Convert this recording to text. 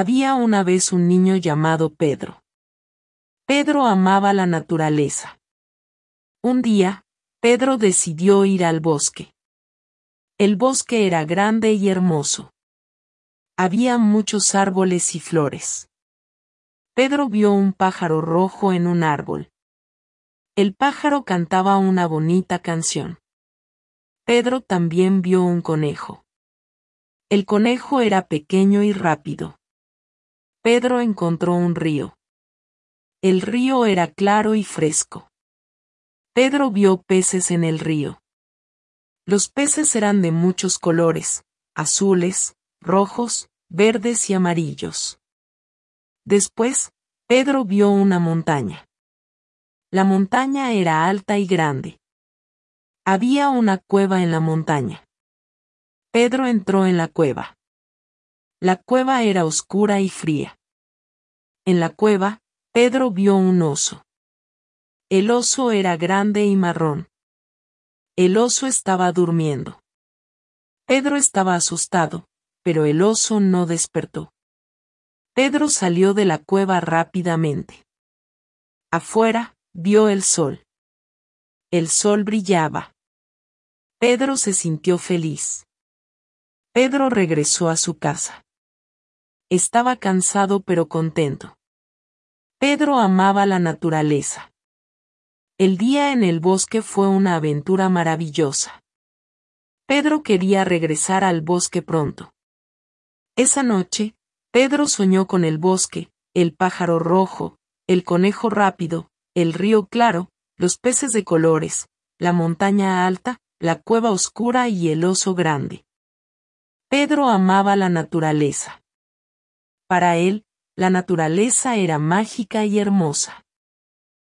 Había una vez un niño llamado Pedro. Pedro amaba la naturaleza. Un día, Pedro decidió ir al bosque. El bosque era grande y hermoso. Había muchos árboles y flores. Pedro vio un pájaro rojo en un árbol. El pájaro cantaba una bonita canción. Pedro también vio un conejo. El conejo era pequeño y rápido. Pedro encontró un río. El río era claro y fresco. Pedro vio peces en el río. Los peces eran de muchos colores, azules, rojos, verdes y amarillos. Después, Pedro vio una montaña. La montaña era alta y grande. Había una cueva en la montaña. Pedro entró en la cueva. La cueva era oscura y fría. En la cueva, Pedro vio un oso. El oso era grande y marrón. El oso estaba durmiendo. Pedro estaba asustado, pero el oso no despertó. Pedro salió de la cueva rápidamente. Afuera, vio el sol. El sol brillaba. Pedro se sintió feliz. Pedro regresó a su casa. Estaba cansado pero contento. Pedro amaba la naturaleza. El día en el bosque fue una aventura maravillosa. Pedro quería regresar al bosque pronto. Esa noche, Pedro soñó con el bosque, el pájaro rojo, el conejo rápido, el río claro, los peces de colores, la montaña alta, la cueva oscura y el oso grande. Pedro amaba la naturaleza. Para él, la naturaleza era mágica y hermosa.